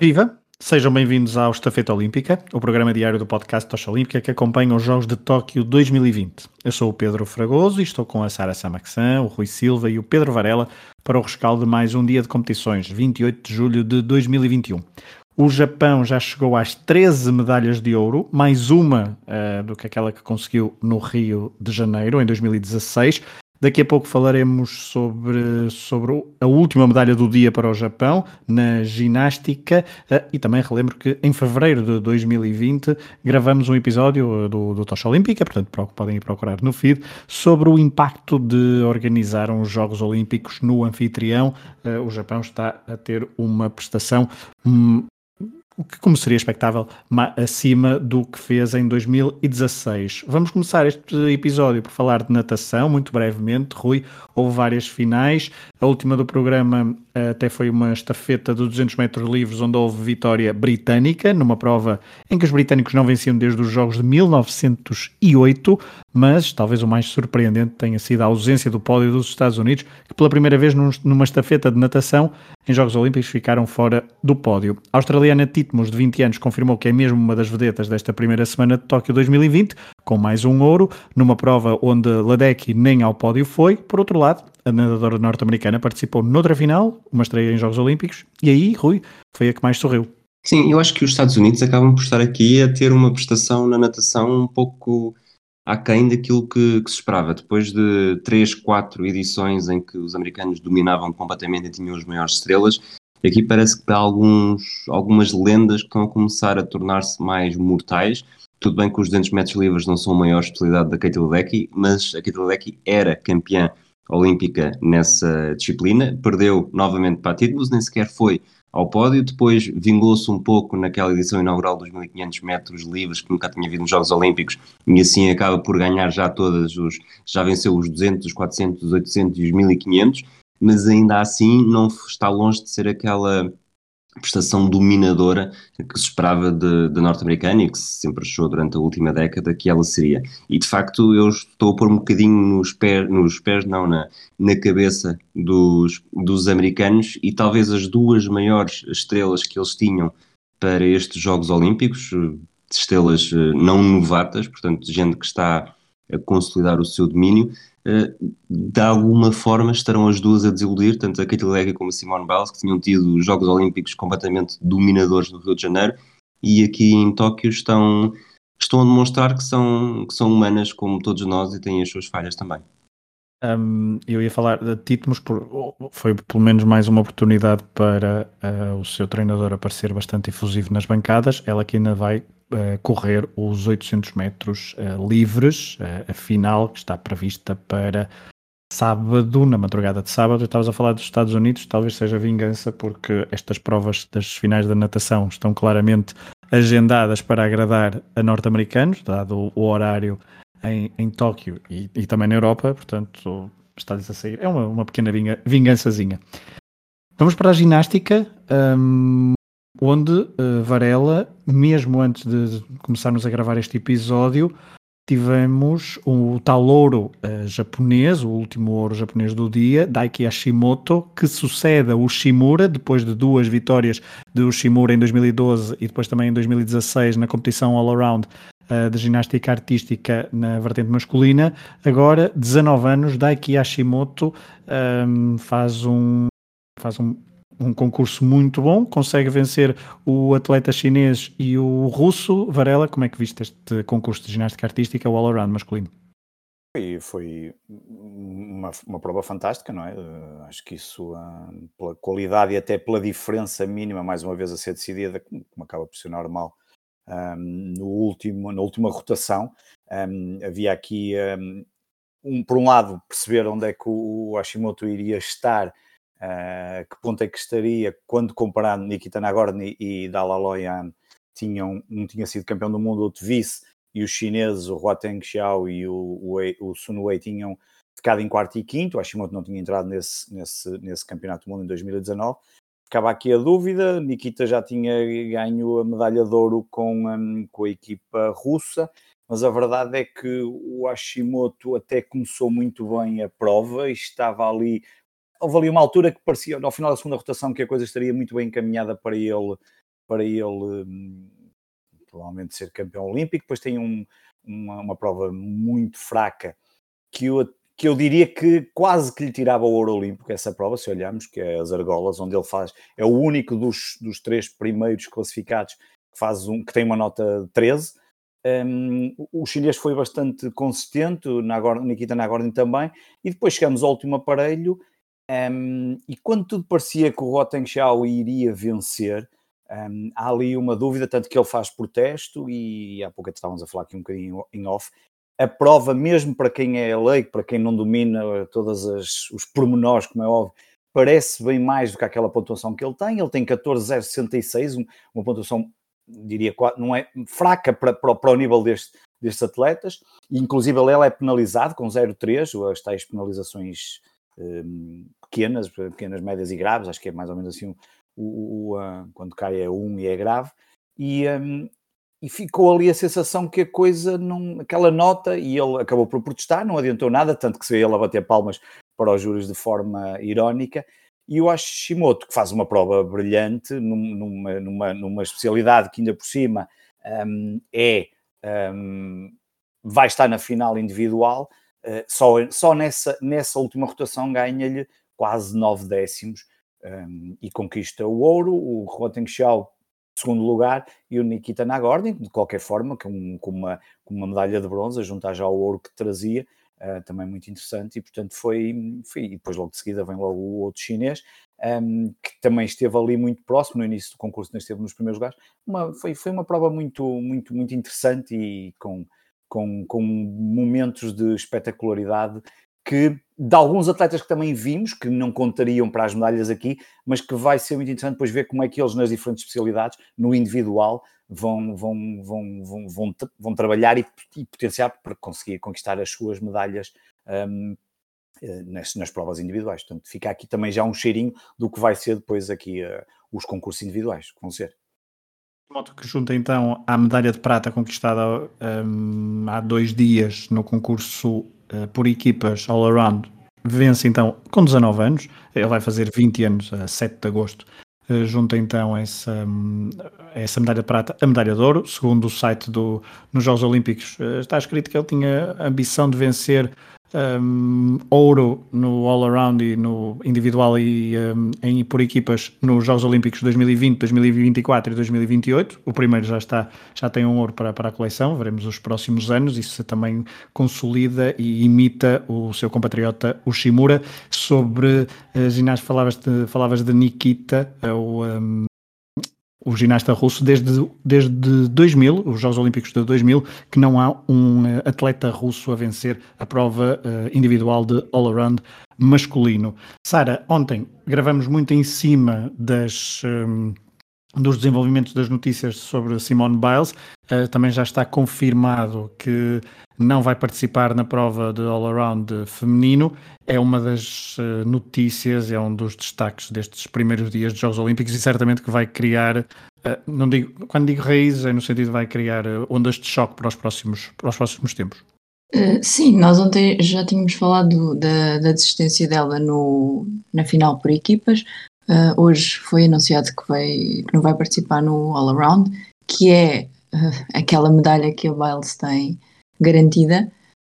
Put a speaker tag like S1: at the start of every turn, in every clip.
S1: Viva! Sejam bem-vindos ao Estafeta Olímpica, o programa diário do podcast Tocha Olímpica que acompanha os Jogos de Tóquio 2020. Eu sou o Pedro Fragoso e estou com a Sara Samaxan, o Rui Silva e o Pedro Varela para o rescaldo de mais um dia de competições, 28 de julho de 2021. O Japão já chegou às 13 medalhas de ouro, mais uma uh, do que aquela que conseguiu no Rio de Janeiro, em 2016. Daqui a pouco falaremos sobre, sobre a última medalha do dia para o Japão na ginástica uh, e também relembro que em fevereiro de 2020 gravamos um episódio do, do Tocha Olímpica, portanto podem ir procurar no feed, sobre o impacto de organizar os Jogos Olímpicos no anfitrião. Uh, o Japão está a ter uma prestação um, o que, como seria expectável, acima do que fez em 2016. Vamos começar este episódio por falar de natação, muito brevemente. Rui, houve várias finais. A última do programa até foi uma estafeta de 200 metros livres, onde houve vitória britânica, numa prova em que os britânicos não venciam desde os Jogos de 1908, mas talvez o mais surpreendente tenha sido a ausência do pódio dos Estados Unidos, que pela primeira vez numa estafeta de natação em Jogos Olímpicos ficaram fora do pódio. A australiana Titmus, de 20 anos, confirmou que é mesmo uma das vedetas desta primeira semana de Tóquio 2020, com mais um ouro, numa prova onde Ledecky nem ao pódio foi. Por outro lado, a nadadora norte-americana participou noutra final, uma estreia em Jogos Olímpicos, e aí, Rui, foi a que mais sorriu.
S2: Sim, eu acho que os Estados Unidos acabam por estar aqui a ter uma prestação na natação um pouco aquém daquilo que, que, se esperava. Depois de três, quatro edições em que os americanos dominavam completamente e tinham as maiores estrelas, aqui parece que há alguns, algumas lendas que estão a começar a tornar-se mais mortais. Tudo bem que os 200 metros livres não são a maior especialidade da Katie Ledecky, mas a Katie Ledecky era campeã olímpica nessa disciplina, perdeu novamente para a títulos, nem sequer foi ao pódio, depois vingou-se um pouco naquela edição inaugural dos 1500 metros livres que nunca tinha havido nos Jogos Olímpicos e assim acaba por ganhar já todas os, já venceu os 200, os 400, os 800 e os 1500, mas ainda assim não está longe de ser aquela prestação dominadora que se esperava de norte-americana e que se sempre achou durante a última década que ela seria. E de facto eu estou a pôr um bocadinho nos pés, nos pés não, na, na cabeça dos, dos americanos e talvez as duas maiores estrelas que eles tinham para estes Jogos Olímpicos, estrelas eh, não novatas, portanto gente que está a consolidar o seu domínio, eh, de alguma forma estarão as duas a desiludir, tanto a Katie Ledecky como a Simone Biles, que tinham tido Jogos Olímpicos completamente dominadores no Rio de Janeiro, e aqui em Tóquio estão, estão a demonstrar que são, que são humanas como todos nós e têm as suas falhas também.
S1: Um, eu ia falar de Titmus, foi pelo menos mais uma oportunidade para uh, o seu treinador aparecer bastante efusivo nas bancadas. Ela que ainda vai correr os 800 metros uh, livres, uh, a final que está prevista para sábado, na madrugada de sábado. Estavas a falar dos Estados Unidos, talvez seja vingança, porque estas provas das finais da natação estão claramente agendadas para agradar a norte-americanos, dado o horário em, em Tóquio e, e, também na Europa, portanto está-lhes a sair. É uma, uma pequena vingançazinha. Vamos para a ginástica. Um, onde uh, Varela, mesmo antes de começarmos a gravar este episódio, tivemos o tal ouro uh, japonês, o último ouro japonês do dia, Daiki Hashimoto, que sucede o Shimura, depois de duas vitórias do Shimura em 2012 e depois também em 2016 na competição all-around uh, de ginástica artística na vertente masculina. Agora, 19 anos, Daiki Hashimoto um, faz um faz um um concurso muito bom, consegue vencer o atleta chinês e o russo. Varela, como é que viste este concurso de ginástica artística, o all-around masculino?
S3: Foi, foi uma, uma, prova fantástica, não é? Uh, acho que isso, uh, pela qualidade e até pela diferença mínima, mais uma vez a ser decidida, como, como acaba por ser normal, um, no último, na última rotação, um, havia aqui, um, por um lado, perceber onde é que o Hashimoto iria estar Uh, que ponto é que estaria quando comparado Nikita Nagorny e Dalaloyan tinham, um tinha sido campeão do mundo, outro vice, e os chineses, o Hua Teng Xiao e o, o, o Sun Wei tinham ficado em quarto e quinto, o Hashimoto não tinha entrado nesse, nesse, nesse campeonato do mundo em 2019. Ficava aqui a dúvida, Nikita já tinha ganho a medalha de ouro com, um, com a equipa russa, mas a verdade é que o Hashimoto até começou muito bem a prova e estava ali houve ali uma altura que parecia, ao final da segunda rotação, que a coisa estaria muito bem encaminhada para ele para ele hum, provavelmente ser campeão olímpico. Depois tem um, uma, uma, prova muito fraca que eu, que eu diria que quase que lhe tirava o ouro olímpico, essa prova, se olharmos, que é as argolas, onde ele faz, é o único dos, dos três primeiros classificados que, faz um, que tem uma nota 13. Um, o chinês foi bastante consistente, Nagor, Nikita Nagorny também, e depois chegamos ao último aparelho um, e quando tudo parecia que o Rotten Xiao iria vencer, um, há ali uma dúvida, tanto que ele faz protesto, e há pouco estávamos a falar aqui um bocadinho em off. A prova, mesmo para quem é leigo, para quem não domina todos os pormenores, como é óbvio, parece bem mais do que aquela pontuação que ele tem. Ele tem 14,066, uma pontuação, diria, não é fraca para, para, para o nível deste, destes atletas. E, inclusive, ele é penalizado com 0,3, as tais penalizações pequenas, pequenas, médias e graves, acho que é mais ou menos assim o, o, quando cai é um e é grave, e, um, e ficou ali a sensação que a coisa não, aquela nota, e ele acabou por protestar, não adiantou nada, tanto que se ele a bater palmas para os júris de forma irónica, e eu acho Shimoto que faz uma prova brilhante numa, numa, numa especialidade que ainda por cima um, é um, vai estar na final individual, só, só nessa, nessa última rotação ganha-lhe quase 9 décimos um, e conquista o ouro, o Roten Xiao segundo lugar e o Nikita Nagorny, de qualquer forma, com, com, uma, com uma medalha de bronze, juntar já o ouro que trazia, uh, também muito interessante, e portanto foi, foi, e depois logo de seguida vem logo o outro chinês, um, que também esteve ali muito próximo no início do concurso, não esteve nos primeiros lugares, uma, foi, foi uma prova muito, muito, muito interessante e com, com, com momentos de espetacularidade que de alguns atletas que também vimos, que não contariam para as medalhas aqui, mas que vai ser muito interessante depois ver como é que eles nas diferentes especialidades, no individual, vão, vão, vão, vão, vão, vão trabalhar e, e potenciar para conseguir conquistar as suas medalhas um, eh, nas, nas, provas individuais. Portanto, fica aqui também já um cheirinho do que vai ser depois aqui uh, os concursos individuais, que vão ser.
S1: Moto que junta então à medalha de prata conquistada um, há dois dias no concurso uh, por equipas all around, vence então com 19 anos, ele vai fazer 20 anos a 7 de agosto. Uh, junta então essa, um, essa medalha de prata, a medalha de ouro, segundo o site do, nos Jogos Olímpicos, uh, está escrito que ele tinha a ambição de vencer um, ouro no all-around e no individual e um, em, por equipas nos Jogos Olímpicos 2020, 2024 e 2028. O primeiro já está, já tem um ouro para, para a coleção, veremos os próximos anos. Isso também consolida e imita o seu compatriota o Shimura. Sobre uh, ginástica, falavas de, falavas de Nikita, é o, um, o ginasta russo desde, desde 2000, os Jogos Olímpicos de 2000, que não há um eh, atleta russo a vencer a prova uh, individual de all-around masculino. Sara, ontem gravamos muito em cima das, um, dos desenvolvimentos das notícias sobre Simone Biles. Uh, também já está confirmado que não vai participar na prova de all-around feminino. É uma das uh, notícias, é um dos destaques destes primeiros dias de Jogos Olímpicos e certamente que vai criar, uh, não digo, quando digo raízes, é no sentido vai criar ondas de choque para os próximos, para os próximos tempos.
S4: sim, nós ontem já tínhamos falado da, da desistência dela no, na final por equipas. Hoje foi anunciado que, vai, que não vai participar no all-around, que é aquela medalha que a Biles tem garantida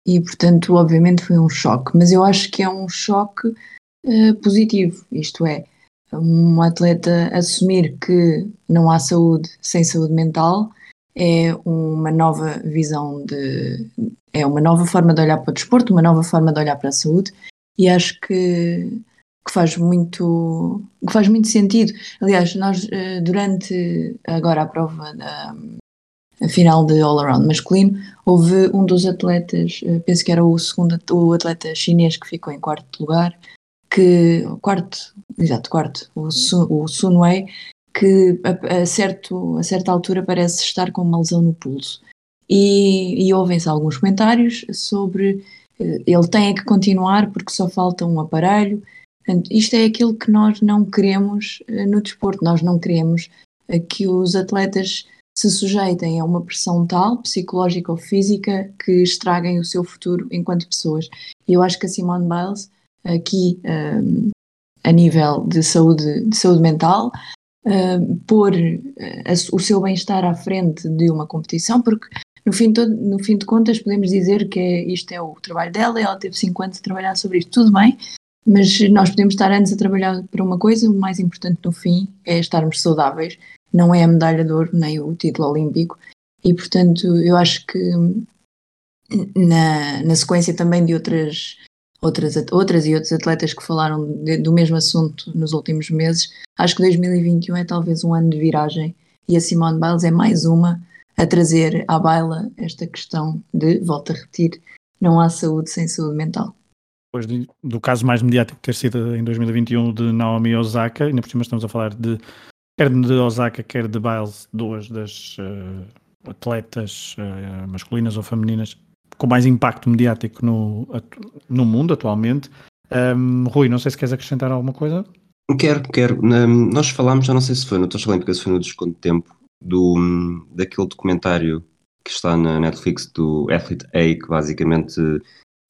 S4: e, portanto, obviamente foi um choque. Mas eu acho que é um choque uh, positivo, isto é, um atleta assumir que não há saúde sem saúde mental é uma nova visão de. é uma nova forma de olhar para o desporto, uma nova forma de olhar para a saúde e acho que, que faz muito que faz muito sentido. Aliás, nós eh, durante agora a prova da, a final de all-around masculino, houve um dos atletas, eh, penso que era o segundo o atleta chinês que ficou em quarto lugar, que quarto, exato, quarto, o, Sun, o Sun Wei, que a, a, certo, a certa altura parece estar com uma lesão no pulso. E, e ouvem-se alguns comentários sobre eh, ele tem que continuar porque só falta um aparelho. Portanto, isto é aquilo que nós não queremos eh, no desporto. Nós não queremos que os atletas se sujeitem a uma pressão tal, psicológica ou física, que estraguem o seu futuro enquanto pessoas. E eu acho que a Simone Biles, aqui um, a nível de saúde, de saúde mental, uh, pôr uh, o seu bem-estar à frente de uma competição, porque no fim, todo, no fim de contas podemos dizer que é, isto é o trabalho dela, ela teve 5 anos a trabalhar sobre isto, tudo bem, mas nós podemos estar anos a trabalhar para uma coisa, o mais importante no fim é estarmos saudáveis, não é a medalha de ouro nem o título olímpico, e portanto eu acho que na, na sequência também de outras, outras, outras e outros atletas que falaram de, do mesmo assunto nos últimos meses, acho que 2021 é talvez um ano de viragem. E a Simone Biles é mais uma a trazer à baila esta questão de, volto a repetir, não há saúde sem saúde mental
S1: depois do caso mais mediático ter sido em 2021 de Naomi Osaka, ainda por cima estamos a falar de quer de Osaka, quer de Biles, duas das uh, atletas uh, masculinas ou femininas com mais impacto mediático no, no mundo atualmente. Um, Rui, não sei se queres acrescentar alguma coisa.
S2: Quero, quero. nós falámos, já não sei se foi no Tocha Olímpica, se foi no Desconto de Tempo, do, daquele documentário que está na Netflix do Athlete A, que basicamente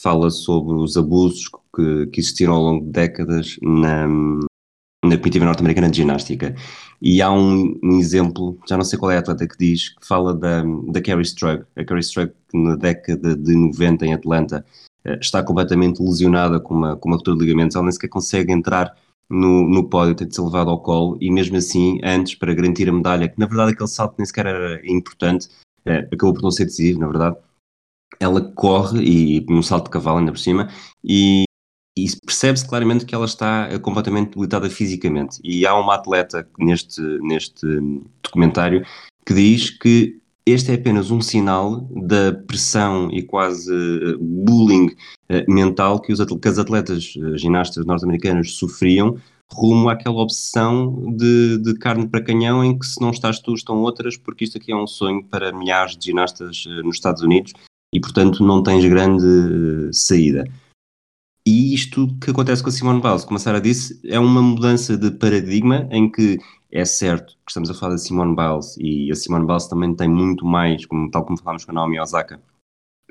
S2: fala sobre os abusos que, que existiram ao longo de décadas na, na comitiva norte-americana de ginástica. E há um, um, exemplo, já não sei qual é a atleta que diz, que fala da, da Carrie Strug. A Carrie Strug, na década de 90 em Atlanta, eh, está completamente lesionada com uma, com uma ruptura de ligamentos, ela nem sequer consegue entrar no, no pódio, tem de ser levada ao colo, e mesmo assim, antes, para garantir a medalha, que na verdade aquele salto nem sequer era importante, eh, acabou por não ser decisivo, na verdade, ela corre e num salto de cavalo ainda por cima e, e percebe-se claramente que ela está eh, completamente debilitada fisicamente. E há uma atleta neste, neste documentário que diz que este é apenas um sinal da pressão e quase uh, bullying uh, mental que, os que as atletas ginastas norte-americanas sofriam rumo àquela obsessão de, de, carne para canhão em que se não estás tu, estão outras, porque isto aqui é um sonho para milhares de ginastas nos Estados Unidos e, portanto, não tens grande saída. E isto que acontece com a Simone Biles, como a Sara disse, é uma mudança de paradigma em que é certo que estamos a falar da Simone Biles e a Simone Biles também tem muito mais, como, tal como falámos com a Naomi Osaka,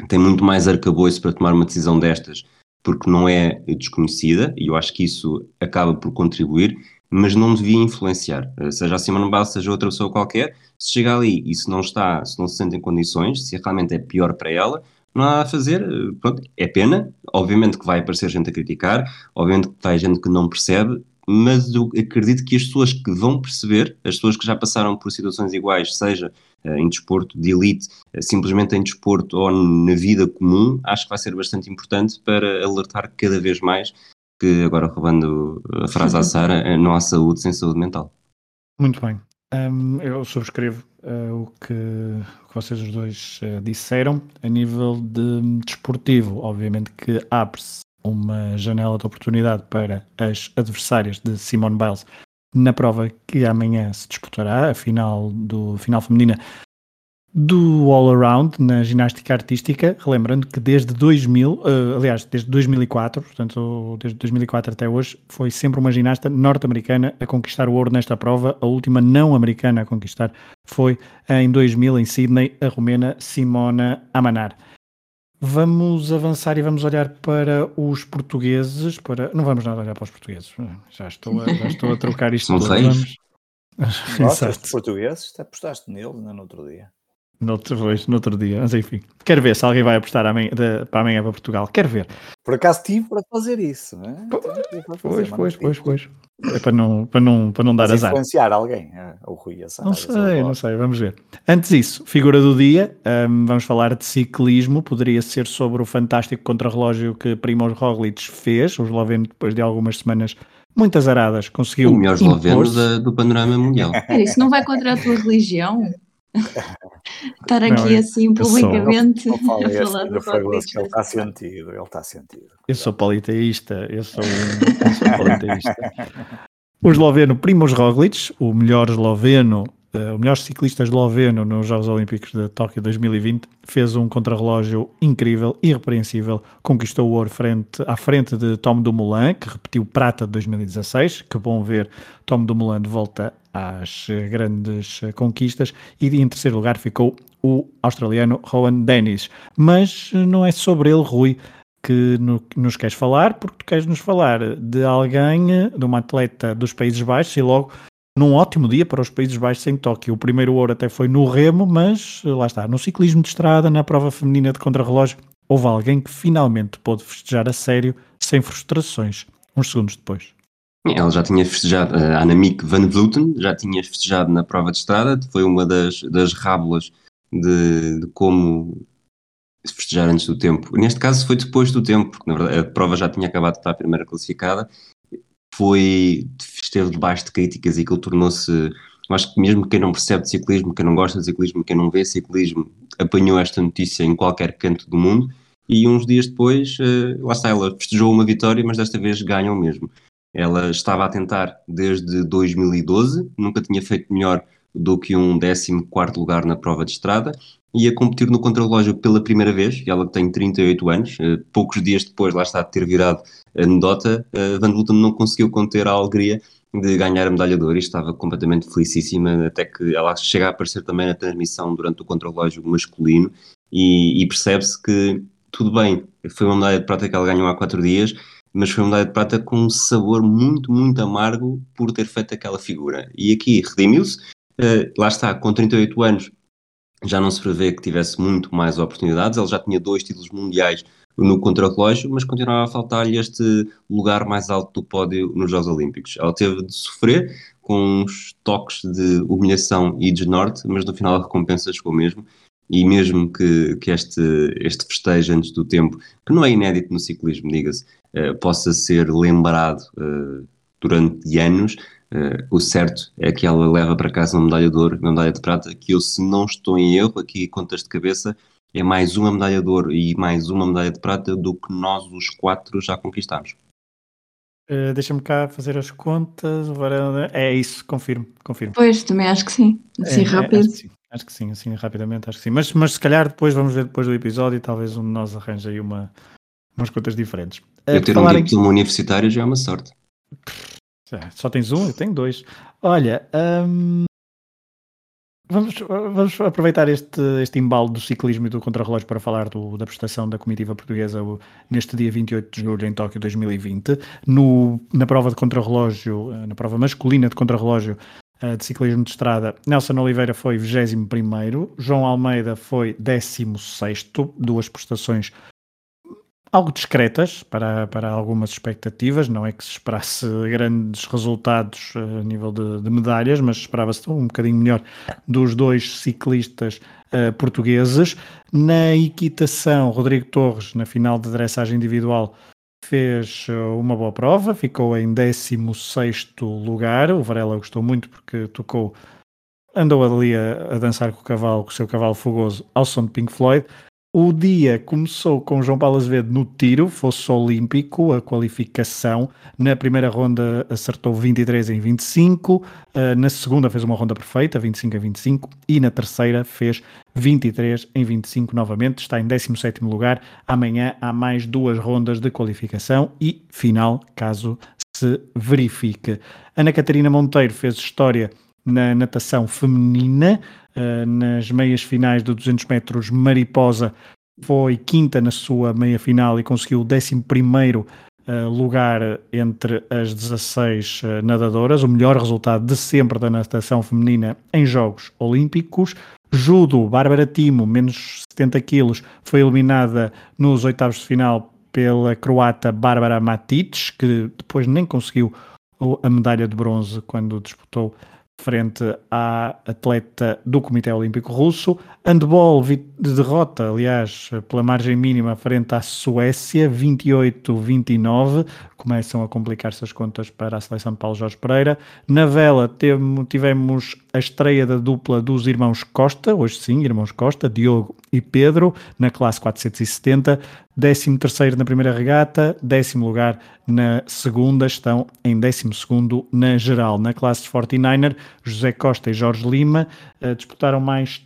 S2: tem muito mais arcabouço para tomar uma decisão destas, porque não é desconhecida, e eu acho que isso acaba por contribuir, mas não devia influenciar. Eh, seja a Simone Biles, seja outra pessoa qualquer, se chega ali e se não está, se não se sente em condições, se realmente é pior para ela, não há nada a fazer, eh, pronto, é pena, obviamente que vai aparecer gente a criticar, obviamente que vai gente que não percebe, mas eu acredito que as pessoas que vão perceber, as pessoas que já passaram por situações iguais, seja uh, em desporto de elite, simplesmente em desporto ou na vida comum, acho que vai ser bastante importante para alertar cada vez mais que agora roubando a frase à Sara, não há saúde sem saúde mental.
S1: Muito bem. Um, eu subscrevo uh, o, que, o, que, vocês os dois uh, disseram. A nível de desportivo, obviamente que abre-se uma janela de oportunidade para as adversárias de Simone Biles na prova que amanhã se disputará, a final, do, final feminina do all-around na ginástica artística, relembrando que desde 2000, uh, eh, aliás, desde 2004, portanto, desde 2004 até hoje, foi sempre uma ginasta norte-americana a conquistar o ouro nesta prova. A última não americana a conquistar foi em 2000 em Sydney, a romena Simona Amanar. Vamos avançar e vamos olhar para os portugueses. Para... Não vamos nada olhar para os portugueses. Já estou a, já estou a trocar isto.
S2: São tudo. Vamos...
S3: Nossa, os portugueses, apostaste neles no outro dia.
S1: No outro, no outro dia, mas enfim. Quero ver se alguém vai apostar amanhã, de, para amanhã para Portugal. Quero ver.
S3: Por acaso tive para fazer isso, não é?
S1: Pois, pois, pois, pois. É para não, para não, para não dar
S3: mas
S1: azar.
S3: influenciar alguém, é, o Rui
S1: Assar, Não sei, não sei, vamos ver. Antes disso, figura do dia, um, vamos falar de ciclismo. Poderia ser sobre o fantástico contrarrelógio que Primoz Roglic fez, o esloveno, depois de algumas semanas muitas aradas, conseguiu.
S2: O melhor esloveno do panorama mundial.
S4: É, isso não vai contra a tua religião? Estar aqui não, assim publicamente sou, a falar do
S3: Fragoso, Ele está sentido, ele está sentido.
S1: Eu sou politeísta, eu sou, eu sou politeísta. O esloveno Primoz Roglic, o melhor esloveno, o melhor ciclista esloveno nos Jogos Olímpicos de Tóquio 2020, fez um contrarrelógio incrível, irrepreensível, conquistou o ouro frente, à frente de Tom Dumoulin, que repetiu prata de 2016. Que bom ver Tom Dumoulin de volta às grandes conquistas e em terceiro lugar ficou o australiano Rowan Dennis. Mas não é sobre ele, Rui, que nos queres falar, porque tu queres nos falar de alguém, de uma atleta dos Países Baixos e logo num ótimo dia para os Países Baixos em Tóquio. O primeiro ouro até foi no remo, mas lá está, no ciclismo de estrada, na prova feminina de contrarrelógio, houve alguém que finalmente pôde festejar a sério, sem frustrações, uns segundos depois.
S2: Ela já tinha festejado, a Annemiek van Vleuten já tinha festejado na prova de estrada, foi uma das, das rábulas de, de como festejar antes do tempo. Neste caso foi depois do tempo, porque na verdade a prova já tinha acabado de estar a primeira classificada, foi, esteve debaixo de críticas e que ele tornou-se, acho que mesmo quem não percebe de ciclismo, quem não gosta de ciclismo, quem não vê ciclismo, apanhou esta notícia em qualquer canto do mundo e uns dias depois, uh, lá está, ela festejou uma vitória, mas desta vez ganham mesmo. Ela estava a tentar desde 2012, nunca tinha feito melhor do que um 14 lugar na prova de estrada e a competir no contrarrelógio pela primeira vez, ela tem 38 anos, eh, poucos dias depois, lá está, de ter virado anedota, uh, Van Vleuten não conseguiu conter a alegria de ganhar a medalha de ouro e estava completamente felicíssima, até que ela chega a aparecer também na transmissão durante o contrarrelógio masculino e, e percebe-se que tudo bem, foi uma medalha de prata que ela ganhou há quatro dias, mas foi uma medalha de prata com um sabor muito, muito amargo por ter feito aquela figura. E aqui redimiu-se, uh, lá está, com 38 anos já não se prevê que tivesse muito mais oportunidades, ele já tinha dois títulos mundiais no contrarrelógio, mas continuava a faltar-lhe este lugar mais alto do pódio nos Jogos Olímpicos. Ela teve de sofrer com uns toques de humilhação e desnorte, mas no final a recompensa chegou mesmo e mesmo que, que este, este festejo antes do tempo, que não é inédito no ciclismo, diga-se, uh, possa ser lembrado uh, durante anos, uh, o certo é que ela leva para casa uma medalha de ouro, uma medalha de prata, que eu, se não estou em erro, aqui contas de cabeça, é mais uma medalha de ouro e mais uma medalha de prata do que nós os quatro já conquistámos.
S1: Uh, Deixa-me cá fazer as contas. É isso, confirmo, confirmo.
S4: Pois, também acho que sim. Assim é, rápido. É,
S1: acho, que sim, acho que sim, assim rapidamente, acho que sim. Mas, mas se calhar depois vamos ver depois do episódio e talvez um de nós arranje aí uma, umas contas diferentes.
S2: Uh, eu ter um diploma em... universitário já é uma sorte.
S1: Só tens um? Eu tenho dois. Olha, hum, Vamos, vamos aproveitar este, este embalo do ciclismo e do contrarrelógio para falar do, da prestação da comitiva portuguesa neste dia 28 de julho em Tóquio 2020. No, na prova de contrarrelógio, eh, na prova masculina de contrarrelógio uh, de ciclismo de estrada, Nelson Oliveira foi 21 João Almeida foi 16 duas prestações algo discretas para, para algumas expectativas, não é que se esperasse grandes resultados eh, a nível de, de medalhas, mas esperava-se um bocadinho melhor dos dois ciclistas uh, portugueses. Na equitação, Rodrigo Torres, na final de dressagem individual, fez eh, uma boa prova, ficou em 16 lugar. O Varela gostou muito porque tocou, andou ali a, a dançar com o cavalo, com o seu cavalo fogoso, ao som de Pink Floyd. O dia começou com João Paulo Azevedo no tiro, fosse olímpico, a qualificação. Na primeira ronda acertou 23 em 25, eh, na segunda fez uma ronda perfeita, 25 em 25, e na terceira fez 23 em 25 novamente, está em 17 lugar. Amanhã há mais duas rondas de qualificação e final, caso se verifique. Ana Catarina Monteiro fez história na natação feminina, uh, nas meias finais do 200 metros mariposa, foi quinta na sua meia final e conseguiu o 11 primeiro uh, lugar entre as 16 uh, eh, nadadoras, o melhor resultado de sempre da natação feminina em Jogos Olímpicos. Judo, Bárbara Timo, menos 70 quilos, foi eliminada nos oitavos de final pela croata Bárbara Matic, que depois nem conseguiu a medalha de bronze quando disputou frente à atleta do Comitê Olímpico Russo. Handball de derrota, aliás, pela margem mínima frente à Suécia, 28-29. Começam a complicar-se as contas para a seleção de Paulo Jorge Pereira. Na vela tivemos a estreia da dupla dos irmãos Costa, hoje sim, irmãos Costa, Diogo e Pedro, na classe 470, 13 terceiro na primeira regata, décimo lugar na segunda, estão em 12 segundo na geral. Na classe 49er, José Costa e Jorge Lima uh, disputaram mais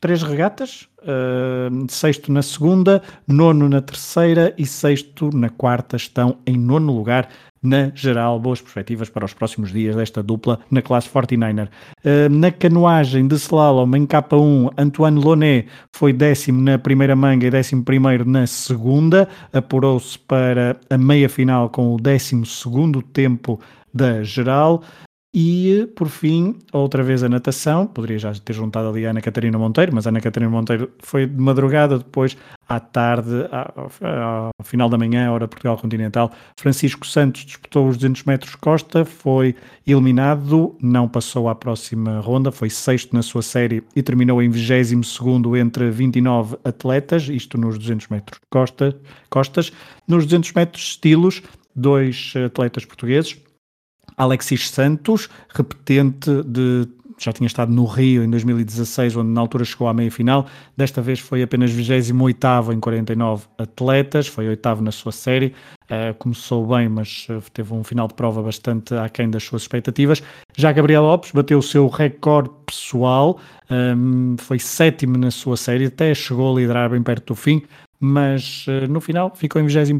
S1: três regatas, uh, sexto na segunda, nono na terceira e sexto na quarta, estão em nono lugar na geral, boas perspectivas para os próximos dias desta dupla na classe 49er. Uh, na canoagem de slalom em K1, Antoine Loné foi décimo na primeira manga e décimo primeiro na segunda, apurou-se para a meia final com o décimo segundo tempo da geral. E, por fim, outra vez a natação. Poderia já ter juntado ali a Ana Catarina Monteiro, mas a Ana Catarina Monteiro foi de madrugada, depois à tarde, ao, ao final da manhã, hora Portugal Continental. Francisco Santos disputou os 200 metros costa, foi eliminado, não passou à próxima ronda, foi sexto na sua série e terminou em 22 entre 29 atletas, isto nos 200 metros costa, costas. Nos 200 metros estilos, dois atletas portugueses, Alexis Santos, repetente de já tinha estado no Rio em 2016, onde na altura chegou à meia-final. Desta vez foi apenas 28 em 49 atletas, foi oitavo na sua série. Uh, começou bem, mas uh, teve um final de prova bastante aquém das suas expectativas. Já Gabriel Lopes bateu o seu recorde pessoal, um, foi sétimo na sua série, até chegou a liderar bem perto do fim mas uh, no final ficou em 21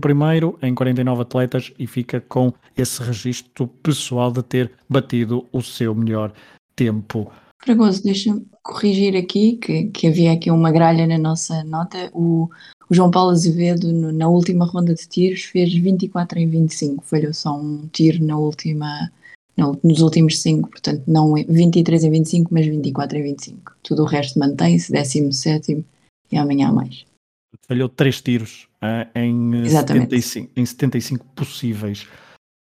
S1: em 49 atletas e fica com esse registro pessoal de ter batido o seu melhor tempo.
S4: Fragoso, deixa-me corrigir aqui que, que havia aqui uma gralha na nossa nota. O, o João Paulo Azevedo, no, na última ronda de tiros, fez 24 em 25, falhou só um tiro na última, não, nos últimos 5, portanto, não 23 em 25, mas 24 em 25. Tudo o resto mantém-se, 17 e amanhã mais
S1: falhou três tiros uh, em, 75, em 75 possíveis.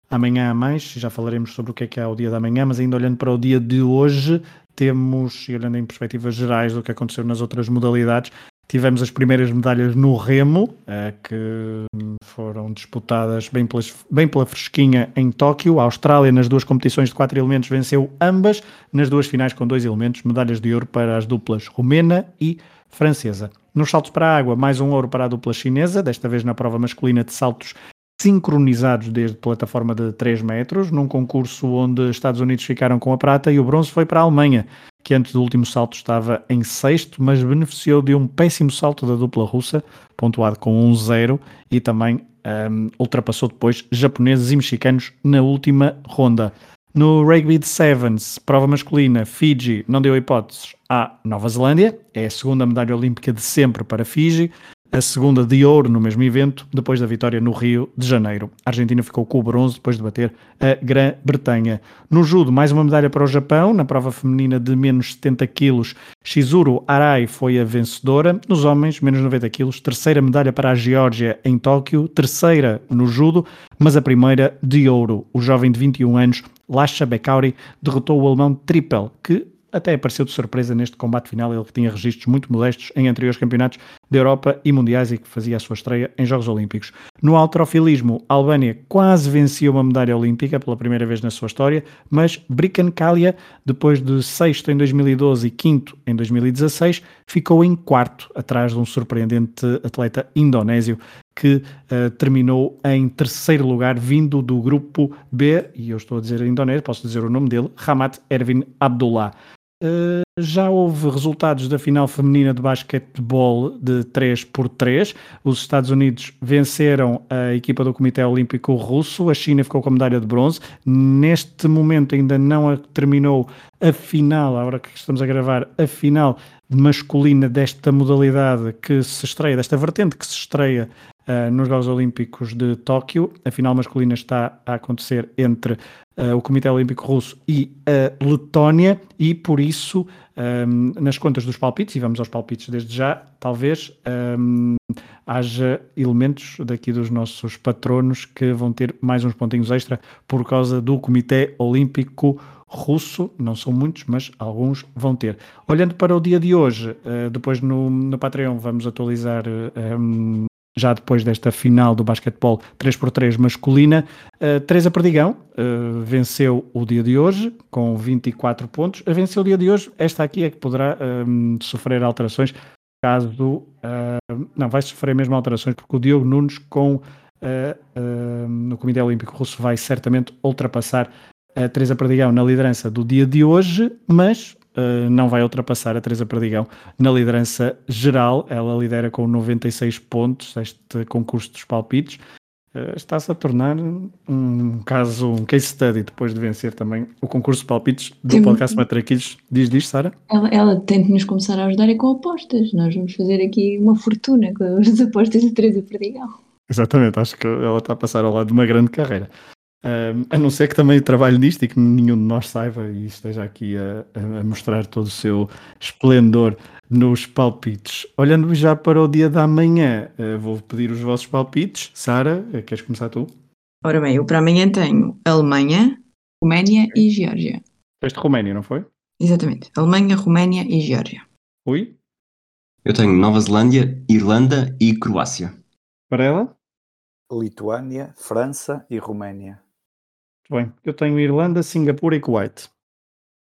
S1: Amanhã há mais, já falaremos sobre o que é que é o dia da manhã, mas ainda olhando para o dia de hoje, temos, e olhando em perspectivas gerais do que aconteceu nas outras modalidades, tivemos as primeiras medalhas no remo, uh, que foram disputadas bem, pelas, bem pela fresquinha em Tóquio. A Austrália, nas duas competições de quatro elementos, venceu ambas, nas duas finais com dois elementos, medalhas de ouro para as duplas romena e francesa. Nos saltos para a água, mais um ouro para a dupla chinesa, desta vez na prova masculina de saltos sincronizados desde plataforma de 3 metros, num concurso onde Estados Unidos ficaram com a prata e o bronze foi para a Alemanha, que antes do último salto estava em sexto, mas beneficiou de um péssimo salto da dupla russa, pontuado com um zero, e também um, ultrapassou depois japoneses e mexicanos na última ronda. No Rugby de Sevens, prova masculina, Fiji não deu hipóteses. À Nova Zelândia, é a segunda medalha olímpica de sempre para Fiji, a segunda de ouro no mesmo evento, depois da vitória no Rio de Janeiro. A Argentina ficou com o bronze depois de bater a Grã-Bretanha. No judo, mais uma medalha para o Japão, na prova feminina de menos 70 quilos, Shizuru Arai foi a vencedora. Nos homens, menos 90 quilos, terceira medalha para a Geórgia em Tóquio, terceira no judo, mas a primeira de ouro. O jovem de 21 anos Lasha Bekauri derrotou o alemão Trippel, que até apareceu de surpresa neste combate final, ele que tinha registros muito modestos em anteriores campeonatos da Europa e mundiais e que fazia a sua estreia em Jogos Olímpicos. No alterofilismo, a Albânia quase venceu uma medalha olímpica pela primeira vez na sua história, mas Brikan Kalia, depois de sexto em 2012 e quinto em 2016, ficou em quarto, atrás de um surpreendente atleta indonésio que uh, terminou em terceiro lugar, vindo do grupo B, e eu estou a dizer indonésio, posso dizer o nome dele, Ramat Ervin Abdullah. Uh, já houve resultados da final feminina de basquetebol de 3 por 3 Os Estados Unidos venceram a equipa do Comitê Olímpico Russo, a China ficou com a medalha de bronze. Neste momento ainda não terminou a final, a hora que estamos a gravar, a final masculina desta modalidade que se estreia, desta vertente que se estreia uh, nos Jogos Olímpicos de Tóquio. A final masculina está a acontecer entre uh, o Comitê Olímpico Russo e a Letónia e por isso um, nas contas dos palpites, e vamos aos palpites desde já, talvez um, haja elementos daqui dos nossos patronos que vão ter mais uns pontinhos extra por causa do Comitê Olímpico Russo, não são muitos, mas alguns vão ter. Olhando para o dia de hoje, depois no, no Patreon vamos atualizar um, já depois desta final do basquetebol 3x3 masculina. Uh, Teresa Perdigão uh, venceu o dia de hoje com 24 pontos. A venceu o dia de hoje, esta aqui é que poderá um, sofrer alterações caso. Uh, não, vai sofrer mesmo alterações porque o Diogo Nunes com. no Comitê Olímpico Russo vai certamente ultrapassar a Teresa Perdigão na liderança do dia de hoje, mas uh, não vai ultrapassar a Teresa Perdigão na liderança geral. Ela lidera com 96 pontos este concurso dos palpites. Uh, Está-se a tornar um caso, um case study, depois de vencer também o concurso de palpites do tem, podcast Matraquilhos. Diz, diz, Sara?
S4: Ela, ela tem de nos começar a ajudar é com apostas. Nós vamos fazer aqui uma fortuna com as apostas de Teresa Perdigão.
S1: Exatamente, acho que ela está a passar ao lado de uma grande carreira. Um, a não ser que também trabalhe nisto e que nenhum de nós saiba e esteja aqui a, a, mostrar todo o seu esplendor nos palpites. Olhando já para o dia da manhã, uh, vou pedir os vossos palpites. Sara, uh, queres começar tu?
S4: Ora bem, eu para amanhã tenho Alemanha, Roménia e Geórgia.
S1: Este Roménia, não foi?
S4: Exatamente. Alemanha, Roménia e Geórgia.
S1: Oi?
S2: Eu tenho Nova Zelândia, Irlanda e Croácia.
S1: Para ela?
S3: Lituânia, França e Roménia.
S1: Bem, eu tenho Irlanda, Singapura e Kuwait.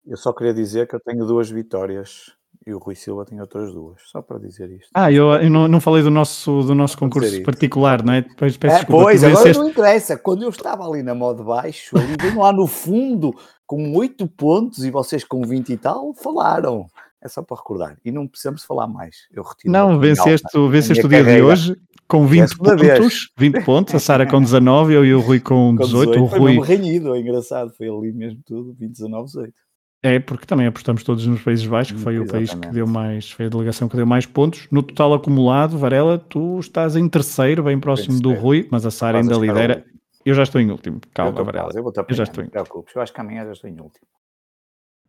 S3: Eu só queria dizer que eu tenho duas vitórias e o Rui Silva tem outras duas, só para dizer isto.
S1: Ah, eu, eu não, não falei do nosso, do nosso concurso particular, não é?
S3: Depois peço é, desculpa, pois, agora não interessa. Quando eu estava ali na moda baixo, ali bem lá no fundo, com 8 pontos e vocês com 20 e tal, falaram. É só para recordar. E não precisamos falar mais. Eu retiro
S1: não, venceste, venceste o dia de hoje com 20 pontos, vez. 20 pontos, a Sara com 19, eu e o Rui com 18. Com 18 o Rui...
S3: Foi renhido, é engraçado, foi ali mesmo tudo, 20, 19, 18.
S1: É, porque também apostamos todos nos Países Baixos, que foi Exatamente. o país que deu mais, foi a delegação que deu mais pontos. No total acumulado, Varela, tu estás em terceiro, bem próximo do Rui, mas a Sara ainda lidera. Eu já estou em último, calma, Varela.
S3: Eu, eu já estou em último. Eu acho que amanhã já estou em último.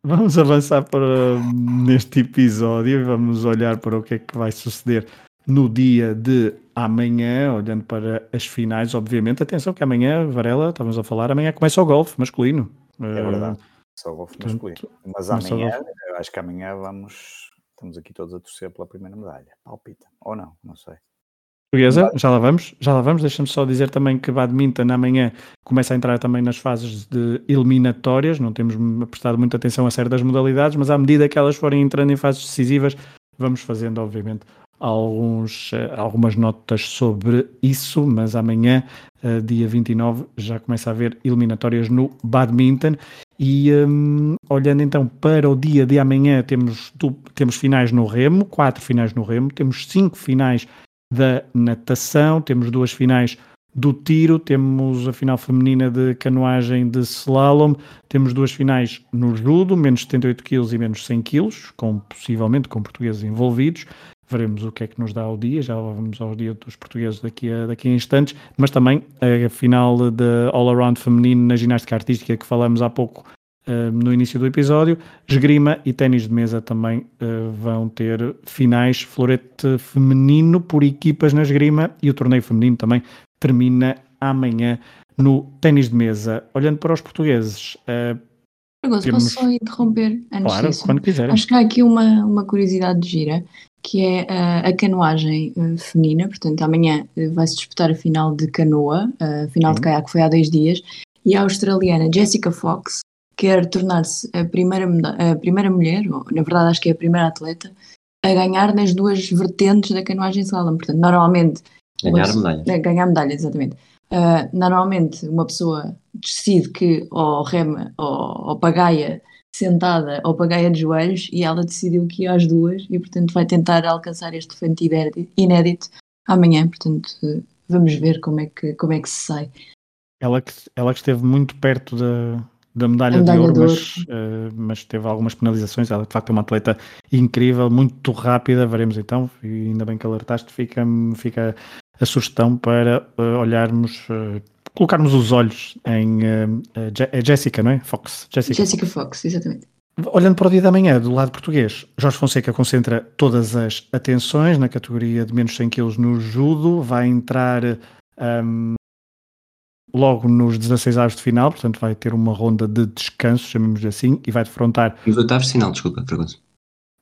S1: Vamos avançar para neste episódio e vamos olhar para o que é que vai suceder no dia de amanhã, olhando para as finais, obviamente. Atenção que amanhã, Varela, estávamos a falar, amanhã começa o golfe masculino.
S3: É verdade, só o golfe masculino. Mas amanhã, eu acho que amanhã vamos, estamos aqui todos a torcer pela primeira medalha. Palpita, ou não, não sei.
S1: Portuguesa, já lá vamos, já lá vamos. Deixa-me só dizer também que badminton amanhã começa a entrar também nas fases de eliminatórias. Não temos prestado muita atenção a certas modalidades, mas à medida que elas forem entrando em fases decisivas, vamos fazendo, obviamente, alguns, eh, algumas notas sobre isso, mas amanhã, eh, dia 29, já começa a haver eliminatórias no badminton. E um, olhando então para o dia de amanhã, temos, temos finais no remo, quatro finais no remo, temos cinco finais da natação, temos duas finais do tiro, temos a final feminina de canoagem de slalom, temos duas finais no judo, menos 78 kg e menos 100 kg, com, possivelmente com portugueses envolvidos, veremos o que é que nos dá o dia, já vamos ao dia dos portugueses daqui a, daqui a instantes, mas também a final da all-around feminino na ginástica artística que falamos há pouco uh, no início do episódio, esgrima e ténis de mesa também uh, vão ter finais, florete feminino por equipas na esgrima e o torneio feminino também termina amanhã no ténis de mesa. Olhando para os portugueses, uh,
S4: Pergunto, temos... posso só interromper antes
S1: claro,
S4: disso?
S1: quando quiserem.
S4: Acho que há aqui uma, uma curiosidade gira, que é uh, a canoagem uh, feminina, portanto amanhã uh, vai-se disputar a final de canoa, a final de caiaque foi há dois dias, e a australiana Jessica Fox quer tornar-se a primeira, a primeira mulher, ou na verdade acho que é a primeira atleta, a ganhar nas duas vertentes da canoagem slalom. Portanto, normalmente...
S2: Ganhar medalha.
S4: Ganhar medalha, exatamente. Normalmente uma pessoa decide que ou rema ou, ou pagaia sentada ou pagaia de joelhos e ela decidiu que ia às duas e portanto vai tentar alcançar este feito inédito amanhã, portanto vamos ver como é que, como é que se sai.
S1: Ela que, ela que esteve muito perto da, da medalha, medalha de ouro, de ouro. Mas, uh, mas, teve algumas penalizações. Ela de facto é uma atleta incrível, muito rápida. Veremos então, e ainda bem que alertaste, fica, fica a sugestão para uh, olharmos, uh, colocarmos os olhos em Jessica, não é? Fox.
S4: Jessica. Jessica Fox, exatamente.
S1: Olhando para o dia da manhã, do lado português, Jorge Fonseca concentra todas as atenções na categoria de menos 100 kg no judo, vai entrar um, logo nos 16 aves de final, portanto vai ter uma ronda de descanso, chamemos assim, e vai defrontar.
S2: Nos oitavos de final, desculpa, Fragoso.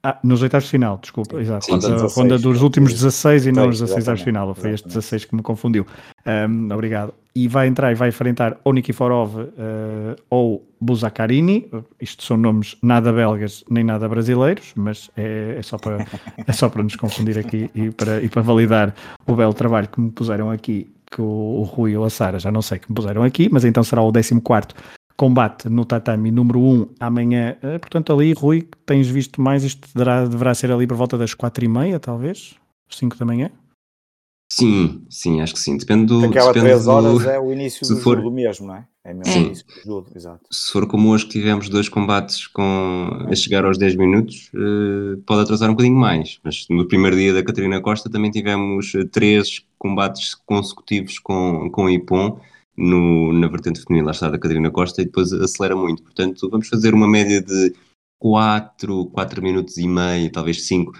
S1: Ah, nos oitavos de final, desculpa, exato. Sim, a 16, ronda dos últimos 16 e não os 16 aves de final, foi este 16 que me confundiu. Um, obrigado. E vai entrar e vai enfrentar ou Nikiforov uh, ou Buzakarini, isto são nomes nada belgas nem nada brasileiros, mas é, é, só, para, é só para nos confundir aqui e para, e para validar o belo trabalho que me puseram aqui que o, o Rui ou a Sara, já não sei que me puseram aqui, mas então será o 14 combate no tatame número 1 amanhã. Eh, portanto, ali, Rui, tens visto mais, isto deverá, deverá ser ali por volta das 4 e meia, talvez? 5 da manhã?
S2: Sim, sim, acho que sim. Depende do.
S3: Aquela
S2: depende
S3: 3 horas do, é o início do for, jogo mesmo, não é? É mesmo
S2: sim. início do jogo, exato. Se for como hoje que tivemos dois combates com, a chegar aos 10 minutos, uh, pode atrasar um bocadinho mais. Mas no primeiro dia da Catarina Costa também tivemos três combates consecutivos com, com Ipon no, na vertente feminina, lá está da Catarina Costa, e depois acelera muito. Portanto, vamos fazer uma média de 4, 4 minutos e meio, talvez 5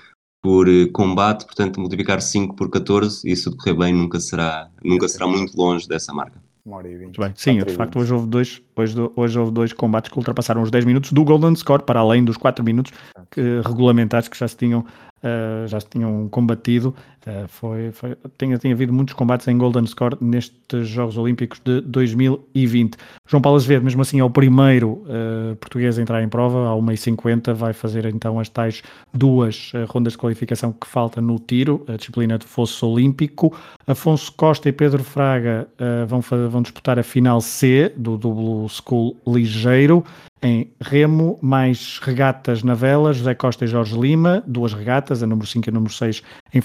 S2: por eh, combate, portanto, multiplicar 5 por 14, e se correr bem, nunca será, nunca será muito longe dessa marca.
S1: Muito bem. Sim, de facto, hoje houve, dois, hoje, hoje houve dois combates que ultrapassaram os 10 minutos do Golden Score, para além dos 4 minutos que, regulamentares que já se tinham, uh, já se tinham combatido. Uh, foi, foi, tinha, tinha havido muitos combates em Golden Score nestes Jogos Olímpicos de 2020. João Paulo Azevedo, mesmo assim, é o primeiro uh, português a entrar em prova, a 1h50, vai fazer então as tais duas rondas de qualificação que falta no tiro, a disciplina de fosso olímpico. Afonso Costa e Pedro Fraga vão, vão disputar a final C do duplo school ligeiro em remo, mais regatas na vela, José Costa e Jorge Lima, duas regatas, a número 5 e a número 6 em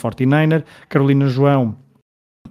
S1: 49er, Carolina João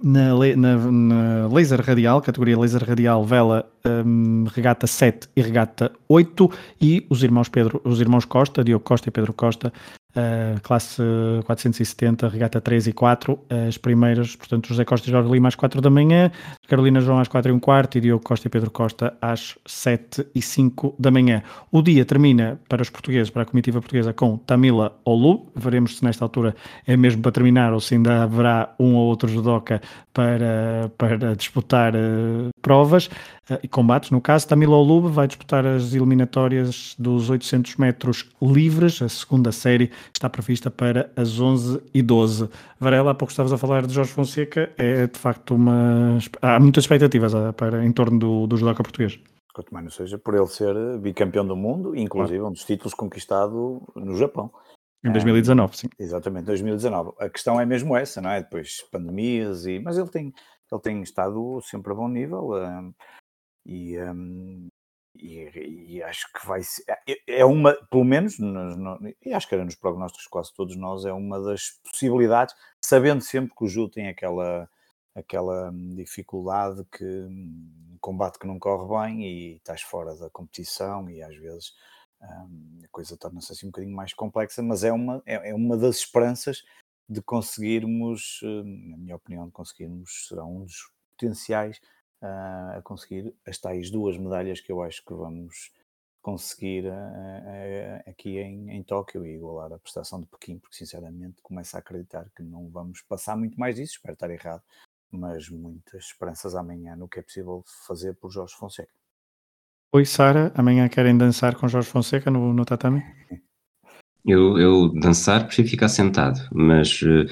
S1: na, na, na, laser radial, categoria laser radial, vela, um, regata 7 e regata 8, e os irmãos Pedro, os irmãos Costa, Diogo Costa e Pedro Costa, uh, classe 470, regata 3 e 4, as primeiras, portanto, José Costa e Jorge Lima às 4 da manhã, Carolina João às 4 e um quarto e Diogo Costa e Pedro Costa às 7 e 5 da manhã. O dia termina para os portugueses, para a comitiva portuguesa, com Tamila Olu, veremos se nesta altura é mesmo para terminar ou se ainda haverá um ou outro judoca para, para disputar uh, provas uh, e combates. No caso, Tamila Olu vai disputar as eliminatórias dos 800 metros livres, a segunda série está prevista para as 11 e 12. Varela, há pouco estavas a falar de Jorge Fonseca, é de facto uma. Há muitas expectativas eh, para, em torno do, do judoca português.
S3: Quanto mais não seja por ele ser bicampeão do mundo, inclusive claro. um dos títulos conquistado no Japão.
S1: Em 2019, sim.
S3: Exatamente, 2019. A questão é mesmo essa, não é? Depois pandemias e. Mas ele tem, ele tem estado sempre a bom nível um, e, um, e, e, acho que vai ser. É, é uma, pelo menos, no, no, e acho que era nos prognósticos quase todos nós, é uma das possibilidades, sabendo sempre que o Ju tem aquela, aquela dificuldade que um combate que não corre bem e estás fora da competição e às vezes um, a coisa torna-se assim um bocadinho mais complexa, mas é uma, é, é uma das esperanças de conseguirmos, na minha opinião, de conseguirmos, será um dos potenciais uh, a conseguir as tais duas medalhas que eu acho que vamos conseguir uh, uh, aqui em, em Tóquio e igualar a prestação de Pequim, porque sinceramente começo a acreditar que não vamos passar muito mais disso, espero estar errado, mas muitas esperanças amanhã no que é possível fazer por Jorge Fonseca.
S1: Oi Sara, amanhã querem dançar com Jorge Fonseca no, no tatame?
S2: Eu, eu dançar prefiro ficar sentado, mas eh,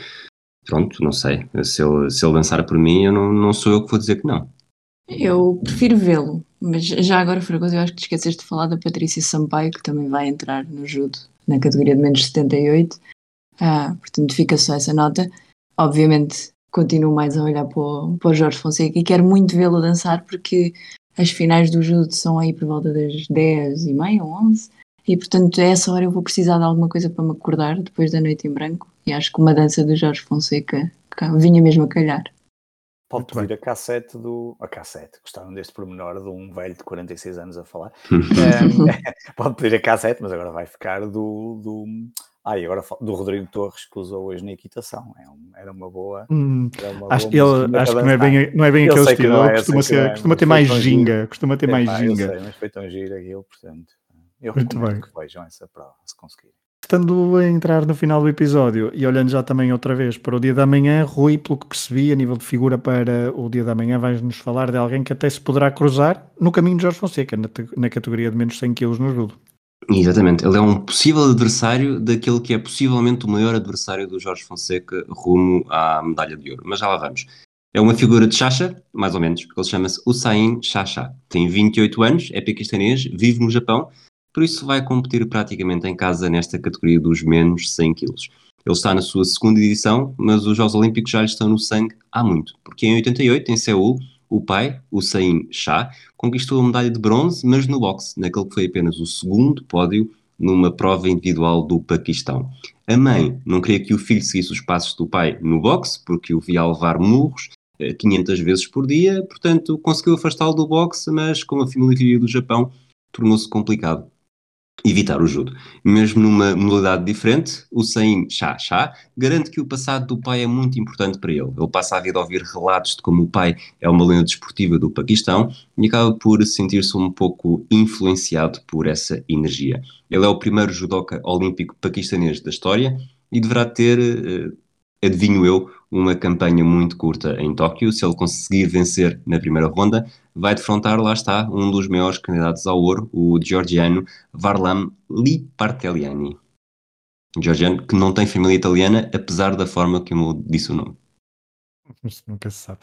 S2: pronto, não sei. Se ele, se ele dançar por mim, eu não, não sou eu que vou dizer que não.
S4: Eu prefiro vê-lo, mas já agora, Fragoso, eu acho que te esqueceste de falar da Patrícia Sampaio, que também vai entrar no judo na categoria de menos 78. Ah, portanto, fica só essa nota. Obviamente, continuo mais a olhar para o, para o Jorge Fonseca e quero muito vê-lo dançar porque as finais do judo são aí por volta das 10 e meia ou 11 e portanto a essa hora eu vou precisar de alguma coisa para me acordar depois da noite em branco e acho que uma dança do Jorge Fonseca vinha mesmo a calhar.
S3: Pode pedir a cassete do. A cassete, gostaram deste pormenor de um velho de 46 anos a falar. um, pode pedir a cassete, mas agora vai ficar do. do ah, e agora do Rodrigo Torres que usou hoje na equitação. É um, era uma boa.
S1: Hum, uma acho, boa ele, acho que não é bem, não é bem aquele estilo. É, costuma, ser, é, costuma ter mais ginga. Costuma ter mais ginga.
S3: Sei, mas foi tão giro aquilo, portanto. Eu Muito recomendo bem. que vejam essa prova, se conseguirem.
S1: Estando a entrar no final do episódio e olhando já também outra vez para o dia da manhã, Rui, pelo que percebi, a nível de figura para o dia da manhã, vais-nos falar de alguém que até se poderá cruzar no caminho de Jorge Fonseca, na, na categoria de menos 100 kg no judo.
S2: Exatamente, ele é um possível adversário daquele que é possivelmente o maior adversário do Jorge Fonseca rumo à medalha de ouro, mas já lá vamos. É uma figura de Chacha, mais ou menos, porque ele chama-se Usain Chacha. Tem 28 anos, é paquistanês, vive no Japão por isso vai competir praticamente em casa nesta categoria dos menos 100 kg. Ele está na sua segunda edição, mas os Jogos Olímpicos já lhe estão no sangue há muito, porque em 88, em Seul, o pai, o Sain Shah, conquistou a medalha de bronze, mas no boxe, naquele que foi apenas o segundo pódio numa prova individual do Paquistão. A mãe não queria que o filho seguisse os passos do pai no boxe, porque o via levar murros 500 eh, vezes por dia, portanto conseguiu afastá-lo do boxe, mas como a família do Japão, tornou-se complicado evitar o judo. Mesmo numa modalidade diferente, o Saim Chá Chá garante que o passado do pai é muito importante para ele. Ele passa a vida a ouvir relatos de como o pai é uma lenda desportiva do Paquistão e acaba por sentir-se um pouco influenciado por essa energia. Ele é o primeiro judoca olímpico paquistanês da história e deverá ter, eh, adivinho eu, uma campanha muito curta em Tóquio. Se ele conseguir vencer na primeira ronda, vai defrontar, lá está, um dos maiores candidatos ao ouro, o georgiano Varlam Liparteliani. Georgiano que não tem família italiana, apesar da forma que eu disse o nome.
S1: Isso nunca se sabe.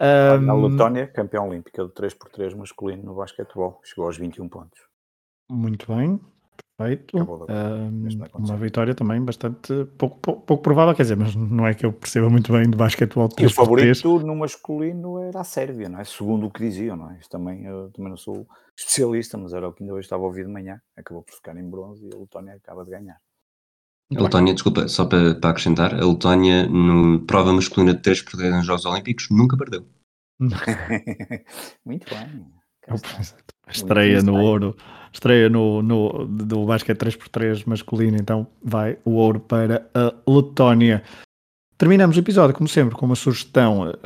S3: Um... Na Letónia, campeão olímpica do 3x3 masculino no basquetebol, chegou aos 21 pontos.
S1: Muito bem. Perfeito. Um, uma vitória também bastante pouco, pouco, pouco, provável, quer dizer, mas não é que eu perceba muito bem de basquetebol.
S3: E o favorito no masculino era a Sérvia, não é? Segundo o que diziam, não é? Isto também, eu também não sou especialista, mas era o que ainda hoje estava a ouvir de manhã. Acabou por ficar em bronze e a Letónia acaba de ganhar.
S2: A Letónia, desculpa, só para, para acrescentar, a Letónia, no prova masculina de 3 por 3 nos Jogos Olímpicos, nunca perdeu.
S3: muito bem.
S1: Estreia no ouro, estreia no, no do basquete 3x3 masculino, então vai o ouro para a Letónia. Terminamos o episódio, como sempre, com uma sugestão uh,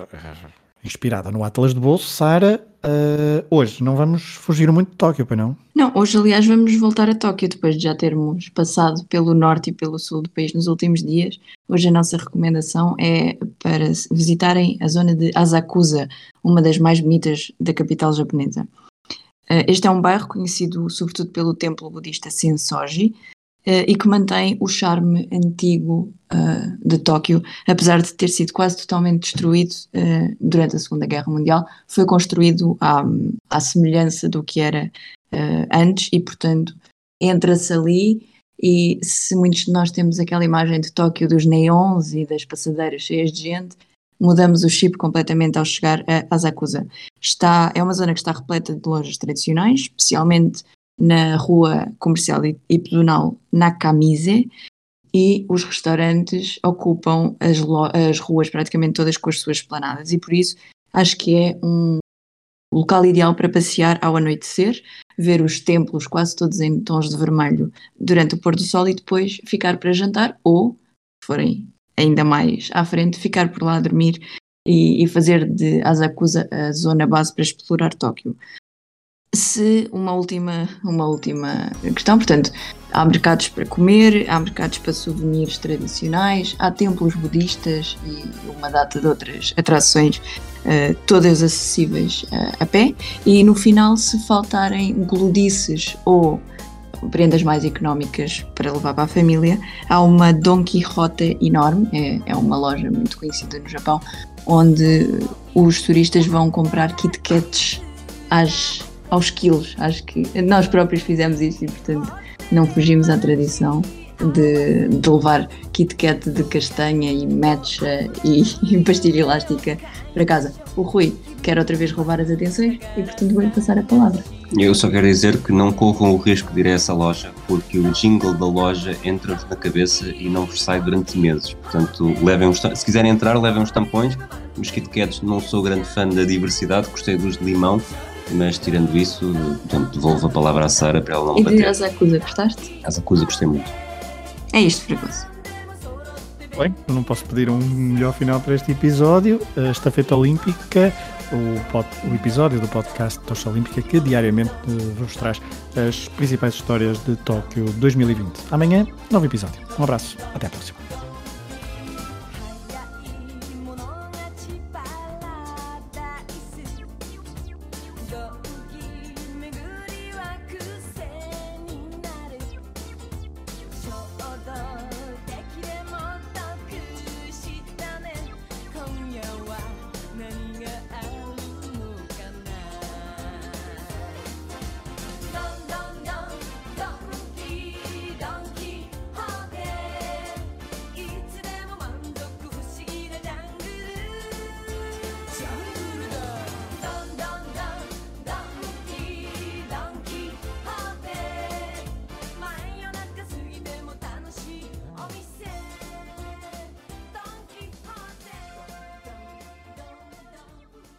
S1: inspirada no Atlas de Bolso. Sara, uh, hoje não vamos fugir muito de Tóquio, para não?
S4: Não, hoje, aliás, vamos voltar a Tóquio depois de já termos passado pelo norte e pelo sul do país nos últimos dias. Hoje a nossa recomendação é para visitarem a zona de Asakusa, uma das mais bonitas da capital japonesa. Uh, este é um bairro conhecido sobretudo pelo templo budista Sensoji, e que mantém o charme antigo uh, de Tóquio, apesar de ter sido quase totalmente destruído uh, durante a Segunda Guerra Mundial, foi construído à, à semelhança do que era antes e, portanto, entra-se ali e se muitos de nós temos aquela imagem de Tóquio dos neons e das passadeiras cheias de gente, mudamos o chip completamente ao chegar a Asakusa. Está, é uma zona que está repleta de lojas tradicionais, especialmente na rua comercial e pedonal Nakamise e os restaurantes ocupam as, as ruas praticamente todas com as suas esplanadas e por isso acho que é um local ideal para passear ao anoitecer, ver os templos quase todos em tons de vermelho durante o pôr do sol e depois ficar para jantar ou, se forem ainda mais à frente, ficar por lá a dormir e, e fazer de Asakusa a zona base para explorar Tóquio se uma última, uma última questão, portanto, há mercados para comer, há mercados para souvenirs tradicionais, há templos budistas e uma data de outras atrações, uh, todas acessíveis uh, a pé, e no final, se faltarem gludices ou prendas mais económicas para levar para a família, há uma Don Quixote enorme, é, é uma loja muito conhecida no Japão, onde os turistas vão comprar Kit Kats às aos quilos. Acho que nós próprios fizemos isso e, portanto, não fugimos à tradição de, de levar Kit Kat de castanha e matcha e, e pastilha elástica para casa. O Rui quer outra vez roubar as atenções e, portanto, vou-lhe passar a palavra.
S2: Eu só quero dizer que não corram o risco de ir a essa loja, porque o jingle da loja entra-vos na cabeça e não vos sai durante meses. Portanto, levem os, se quiserem entrar, levem os tampões. Os Kit Kats não sou grande fã da diversidade, gostei dos de limão, mas tirando isso, portanto, devolvo a palavra à Sara para ela não
S4: e
S2: bater.
S4: E de Asakusa, gostaste?
S2: Asakusa gostei muito.
S4: É isto, Fragoso.
S1: Bem, não posso pedir um melhor final para este episódio. A estafeta olímpica, o, pod, o episódio do podcast Tocha Olímpica que diariamente vos traz as principais histórias de Tóquio 2020. Amanhã, novo episódio. Um abraço, até a próxima.